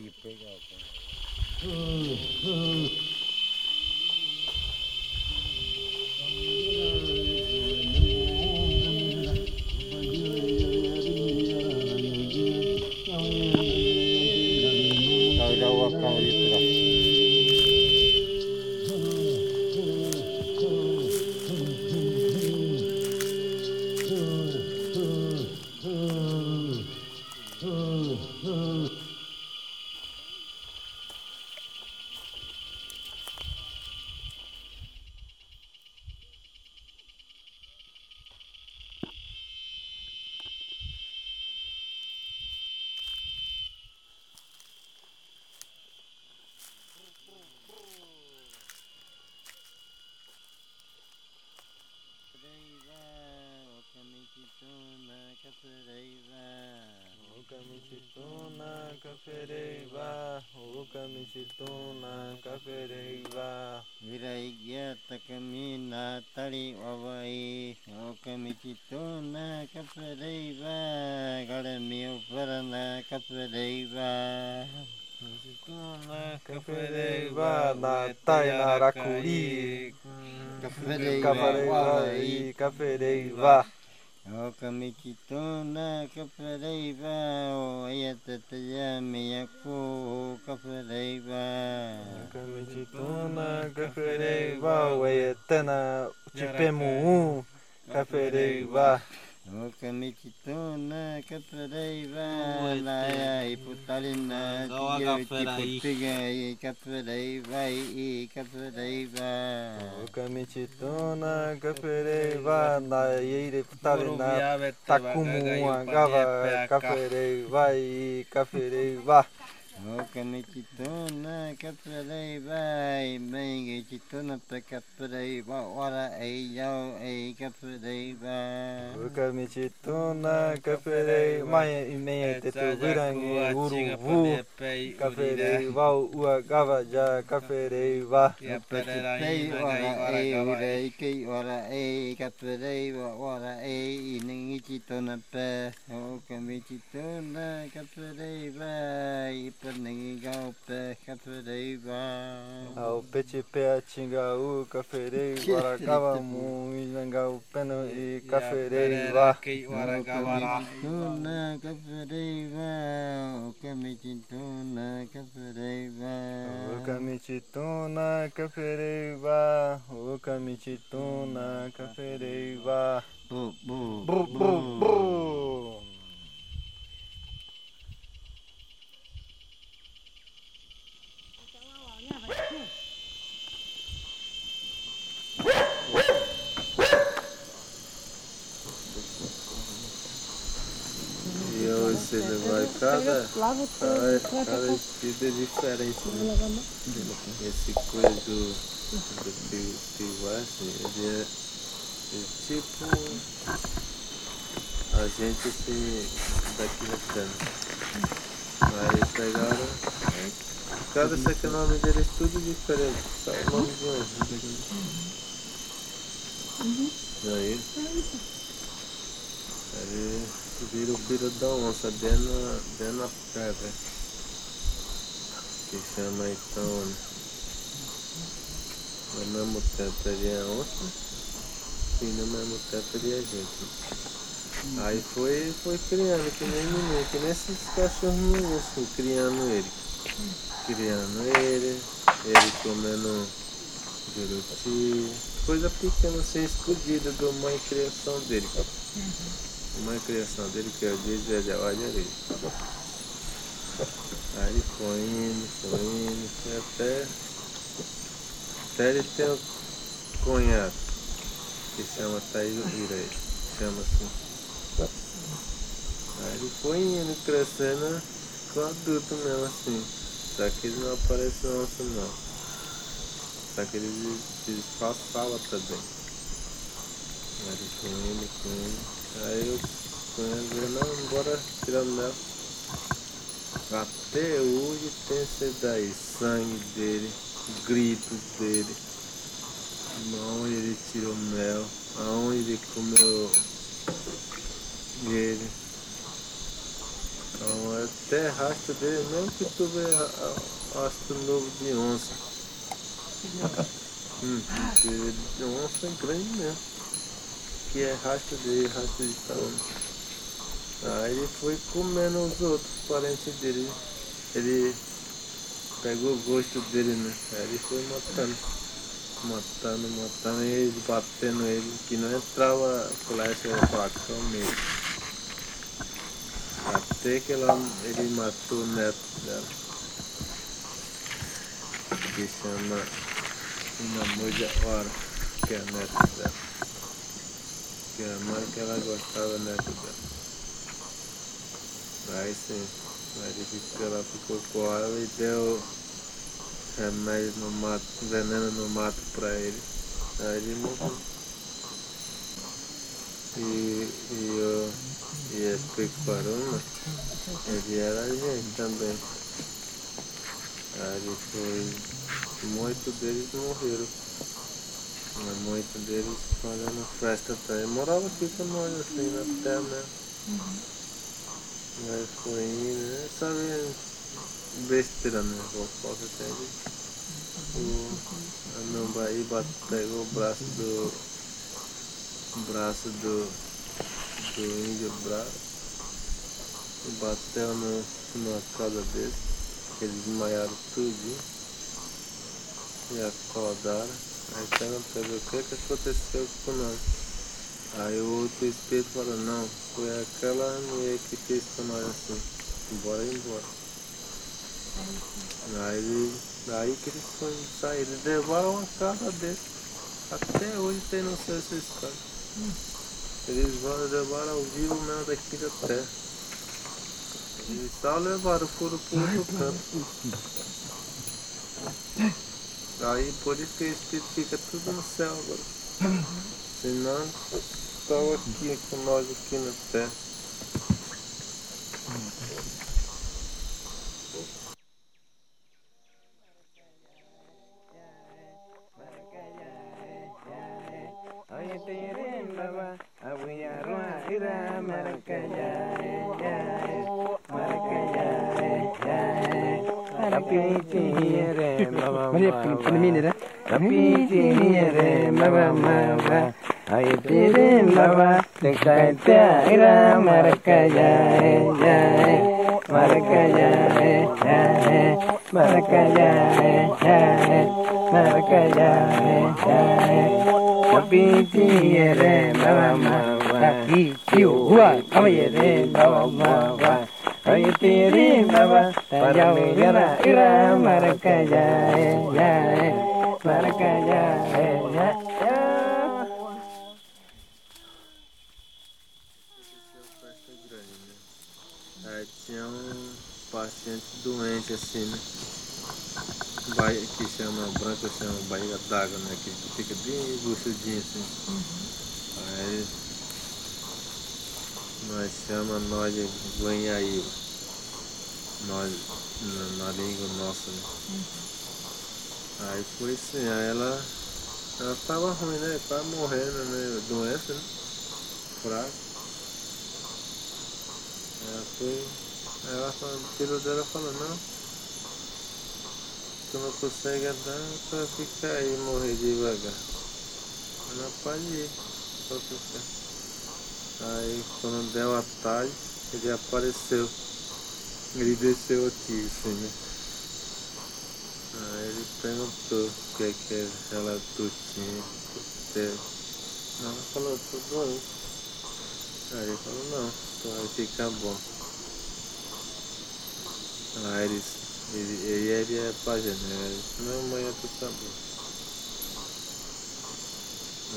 be a big open. Galami uparana kapadaiva Chituna kafereiva, na taina rakuri, kafereiva e kafereiva, Okamikituna kapadaiva Oyatatayami yaku kapadaiva okamichituna kafereiva, oetena tipemu kafereiva, Okamikituna kapadaiva Naya iputalina Tiga kapadaiva i kapadaiva okamichituna kafereiva, na yeire putalina takumu agava kafereiva e kafereiva. Okamikituna kapadaiva Imengi kituna pa kapadaiva Ora ei yau ei kapadaiva Okamichituna kaferei mai imeia te tu virangi uruvu kaferei vau ua gava ja kaferei va. Kapatei ora ei ora ikei ora ei kapadaiva Ora ei iningi kituna pa. Okamikituna kapadaiva Ipanengi gau pa kapadaiva au peche pea chinga u kaferei vara gava mu inanga u peno i kaferei va Tuna kapadaiva Okamikituna kapadaiva Okamichituna kaferei va Okamichituna kaferei va Bu bu Bru bru bru E hoje cada, Lava cada, cada é diferente, né? Esse coisa do, do pi- piuache, ele é, é tipo a gente assim, daqui na. Aí pegaram, cada nome deles tudo diferente, só o nome de um. Aí, ele vira o piro da onça dentro, dentro na pedra. Que chama então? Ao mesmo tempo ele é onça e no mesmo tempo ele é gente. Aí foi, foi criando, que nem menino, que nem esses cachorrinhos assim, criando ele. Criando ele, ele comendo juruti, coisa pequena assim, escondida da mãe criação dele. A mãe criação dele que eu disse, ele olha ali. Aí ele foi indo, foi indo, foi até, até ele ter um cunhado, que chama Taíra, chama assim. Aí ele foi indo, crescendo com adulto mesmo assim. Só que ele não apareceu onça não. Só que ele disfarçava também. Aí ele foi indo, foi indo. Aí eu conheci, não, bora tirar o mel. Até hoje tem esse daí, sangue dele, gritos dele. Aonde ele tirou mel, aonde ele comeu ele. Então é até rastro dele, mesmo que tu vê rastro novo de onça. hum, porque onça é grande mesmo. Que é rastro dele, rastro de tamanho. Aí ele foi comendo os outros parentes dele. Ele pegou o gosto dele, né? Aí ele foi matando. Matando, matando ele, batendo ele, que não entrava flecha ou facão mesmo. Até que ela, ele matou o neto dela. Que chama uma moja hora, que é a neta dela. Que a mãe que ela gostava neto dela. Aí sim, aí ele ficou, ela ficou com ela e deu remédio no mato, veneno no mato pra ele. Aí ele morreu. E, e, eu, e esse Pecoruma, ele era gente também. Aí foi, muitos deles morreram. Mas muitos deles fazendo festa também. Morava aqui com nós, assim, na terra mesmo. Mas foi indo, né? sabe, besteira, né? Fofoca sempre. O Anambaí pegou o braço do. O braço do. do índio bravo e bateu no, numa casa dele. Eles desmaiaram tudo e acordaram. Aí perguntou o que, que aconteceu com nós. Aí o outro espírito falou, não, foi aquela mulher que fez com nós assim. Bora embora. Aí, aí que eles foram sair, eles levaram uma casa desse. Até hoje tem no céu essa história. Eles vão levar ao vivo mesmo daqui da terra. Eles só levaram, foram pro outro canto. Aí por isso que o espírito fica tudo no céu agora. Senão estão aqui com nós aqui na terra. Mali panimini Rapiti nire mava mava Aitire lava Tekaitea Aí tinha um paciente doente assim, né? que chama branco, chama barriga d'água, né? Que fica bem buchudinho assim. Uhum. Aí nós chama nós de banhaíba. Nós, na, na, língua nossa, né? Uhum. Aí foi assim, aí ela, ela tava ruim, né? Tava morrendo, né? Doença, né? Fraca. Ela foi, aí ela falou, o filho dela falou, não, tu não consegue andar, vai ficar aí morrer devagar. Ela pode ir, pode ficar. Aí quando deu a tarde, ele apareceu. Ele desceu aqui, assim, né? Aí ele perguntou o que é que ela tu tinha. Ela falou, tô doente. Aí ele falou, não, tu vai ficar bom. Aí ele, ele, ele, ele é pajé, né? Ele disse, não, amanhã tu tá bom.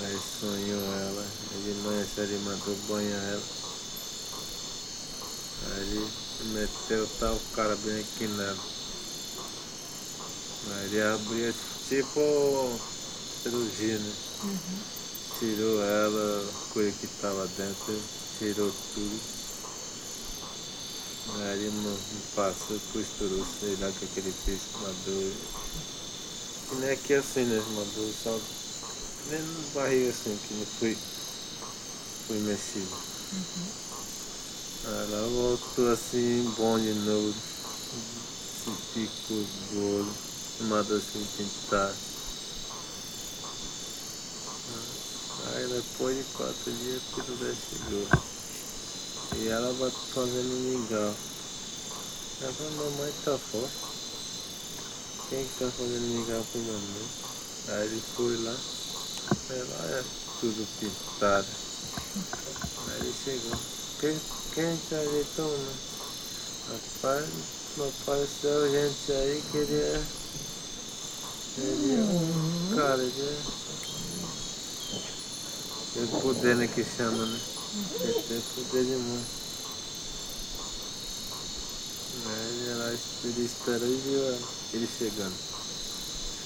Aí sonhou ela, de manhã ele mandou banhar ela. Aí meteu tal cara bem aqui nela. Aí ele abriu tipo cirurgia, né? Uhum. Tirou ela, coisa que estava dentro, tirou tudo. Aí ele passou, costurou, sei lá o que, que ele fez, mandou. E não é que assim, né? Mandou só do barriga assim, que não foi, foi mexido. Uhum. Ela voltou assim, bom de novo. Se ficou gordo, chamado assim, pintar. Aí depois de quatro dias, tudo já chegou. E ela vai fazendo mingau. Ela falou, mamãe tá forte. Quem que tá fazendo mingau com mamãe? Aí ele foi lá. Ela é tudo pintado. Aí ele chegou. Quem, quem te ajeitou, né? Rapaz, apareceu gente aí queria. Queria um cara de. Tem poder né, que chama, né? Tem poder de. Aí ela ele esperou e viu ele chegando.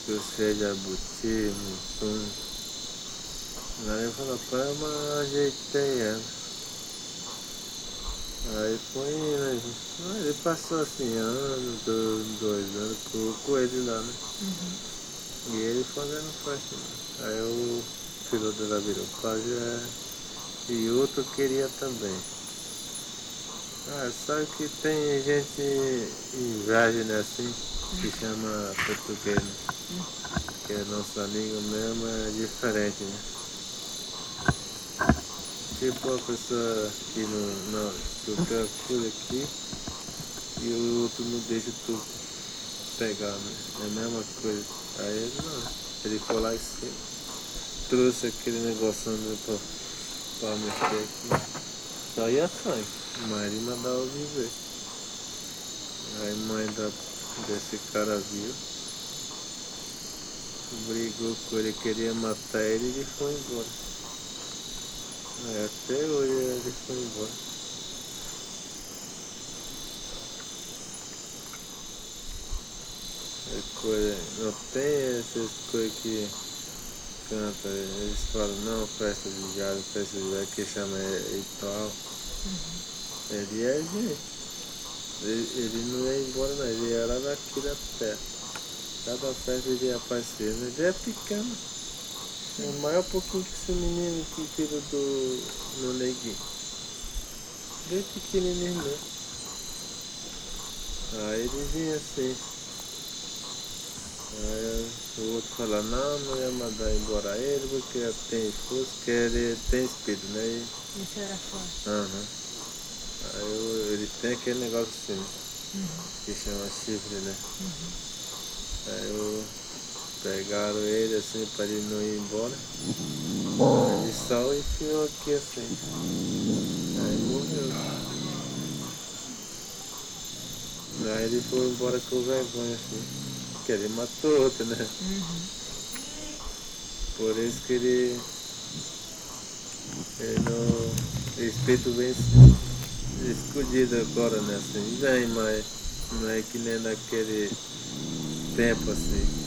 Trouxe jabuti, mutum. Aí ele falou, pai, mas ajeitei ela. Aí foi aí ele passou assim, ano, dois, dois anos, com, com ele lá, né? E ele fazendo festa. né? Aí o filho dela virou pajé e outro queria também. Ah, sabe que tem gente viagem né, assim, que chama português, né? Que é nossa língua mesmo é diferente, né? Tipo a pessoa que não, não tu quer coisa aqui e o outro não deixa tu pegar, né? É a mesma coisa. Aí ele não. Ele foi lá e se- trouxe aquele negócio né, pra, pra mexer aqui. Só ia sangue, mas ele mandava viver. Aí a mãe da, desse cara viu. Brigou com ele, queria matar ele e ele foi embora. Aí até hoje ele foi embora. É coisa, não tem essas coisas que canta, eles falam, não, festa de gado, festa de gado, que chama e tal. Ele é gente. Ele, ele não ia embora não, ele era daqui da terra. Cada festa ele ia aparecer, ele é pequeno. É maior pouquinho que esse menino que filho do no neguinho. Bem pequenininho mesmo. Aí ele vinha assim. Aí o outro fala, não, não ia mandar embora ele porque tem força, que ele tem espírito, né? E, Isso era forte. aham. Aí ele tem aquele negócio assim, que chama chifre, né? Aí o- pegaram ele assim para ele não ir embora. Ele só enfiou aqui assim. Aí morreu. Aí ele foi embora com vergonha assim. Que ele matou outro, né? Por isso que ele. Ele não. Espírito bem escondido agora, né? Assim, vem, mas não é que nem naquele tempo assim.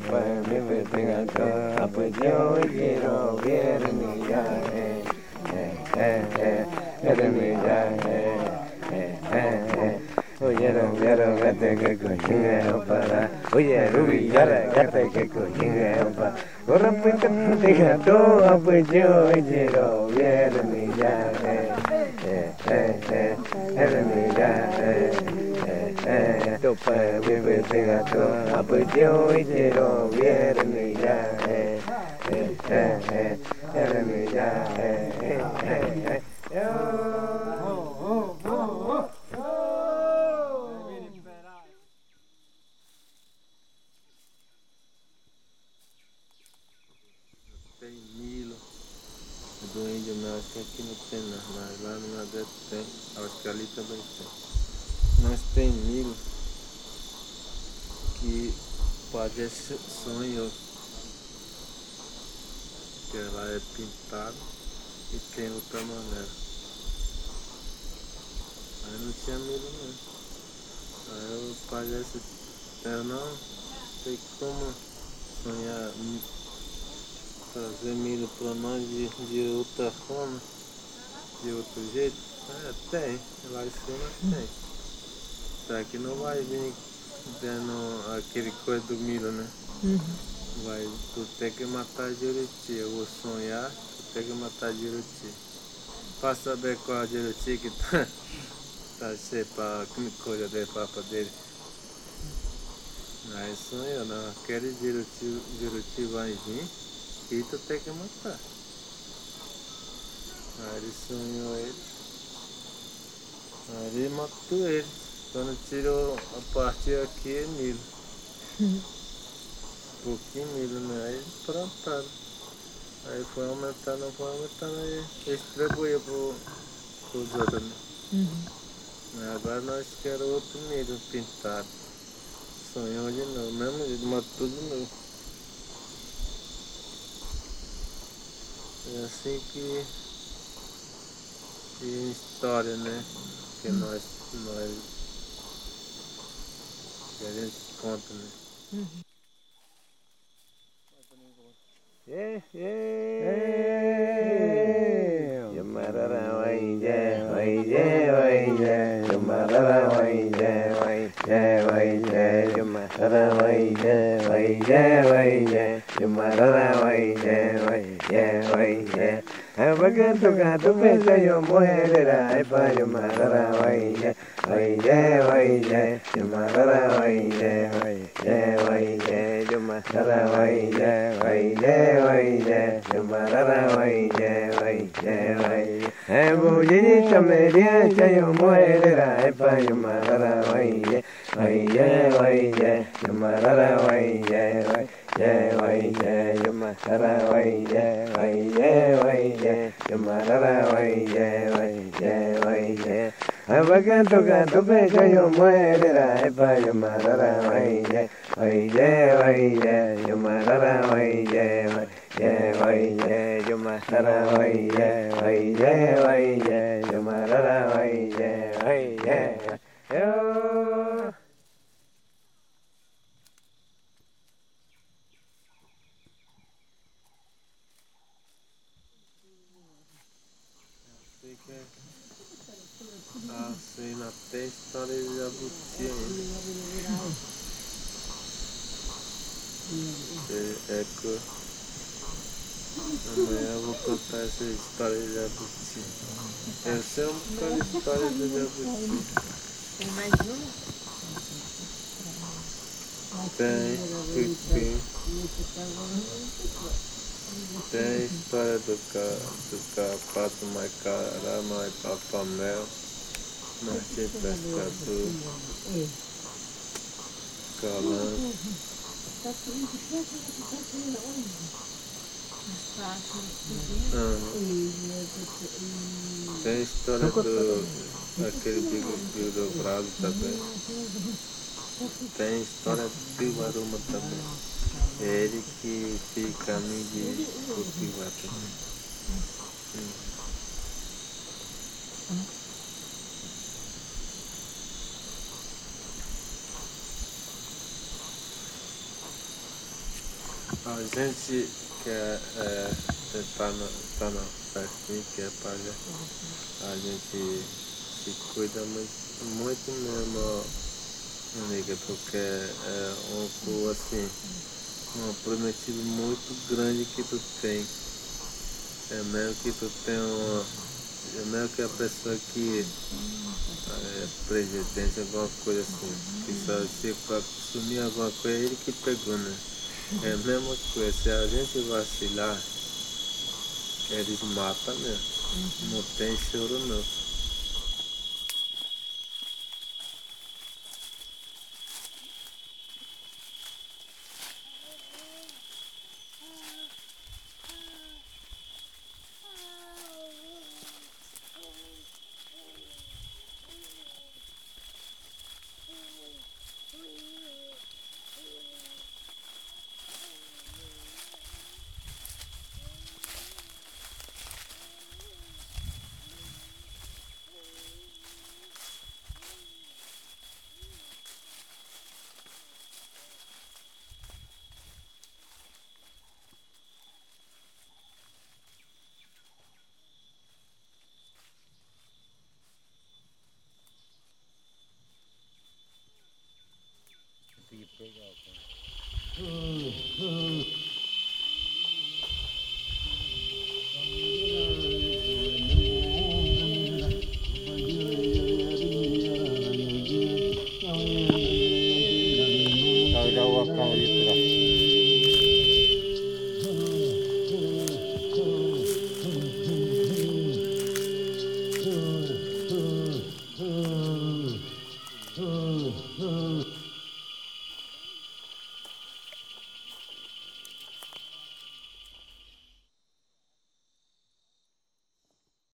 quiero mi vete acá, yo quiero ya, eh, eh, eh, eh, eh, eh, eh. Oye, no quiero vete que cochine para, oye, Rubi, ya la gata que cochine para. Por la puerta de pues yo hoy quiero viernes ya, eh, eh, eh, eh, viernes ya, eh gato para beber de gato, aprendió y te lo vieron y ya, eh, eh, eh, eh, eh, eh, eh, eh, eh. Pode sonho que ela é pintada e tem outra maneira. Aí não tinha milho não. Aí pai disse, eu não sei como sonhar trazer milho para nós de, de outra forma, de outro jeito. É, tem, lá em cima tem. Só que não vai vir dando aquele coisa do milho, né? Vai, tu tem que matar Juruti. Eu vou sonhar, tu tem que matar Juruti. Pra saber qual é o Juruti que tá, tá cheio pra que coisa dele, papa dele. Aí sonhou, não, aquele Juruti, Juruti vai vir e tu tem que matar. Aí ele sonhou ele. Aí ele matou ele. Quando tirou a parte aqui é milho. pouquinho milho, né? Aí plantaram. Aí foi aumentando, foi aumentando, aí distribuiu pro, pros outros, né? Aí Agora nós queremos outro milho pintado. Sonhou de novo, mesmo jeito, matou de novo. É assim que, que história, né? Que nós, nós Eles contam, né? Uhum. Yeah, yeah. Yamarara wai jai wai jai wai jai Yamarara wai jai wai jai wai jai Yamarara wai jai wai jai wai jai Yamarara wai Abagatuka tupesa yo muherera epa yo madara waije waije waije yo madara waije waije waije yo madara waije waije waije yo madara waije waije waije Ebujiji chameria chayo muherera epa yo madara waije waije waije yo madara waije waije waije Yamarara way, yeah, way, yeah, way, yeah. Yamarara way, yeah, way, yeah, way, yeah. Abaka toka tope kayo muerera epa yamarara way, yeah, way, yeah, way, yeah. Yamarara way, yeah, way, yeah, way, yeah. Yamarara way, yeah, way, yeah, way, yeah. Yamarara way. Yo. Assim, até história de jabuti. É, que amanhã eu vou contar essa história de jabuti. Essa é um bocado de história de jabuti. Tem mais um? Tem, tem, tem. A história do, ca, do carrapato Maicarama e Papamel, Martim Pescador, Calanco. Ah, tem a história do aquele bigo bravo também. Tem a história do Pivaruma também. Ele que fica a mim de cultivar também. Hum. A gente quer é, tentar na, tá na festinha que é pra a gente se cuida muito, muito mesmo, amiga, porque é um cu assim, um prometido muito grande que tu tem. É mesmo que tu tem uma. É mesmo que a pessoa que é alguma coisa assim, que só se pra consumir alguma coisa é ele que pegou, né? É a mesma coisa, se a gente vacilar, eles matam mesmo. Não tem choro não. big old.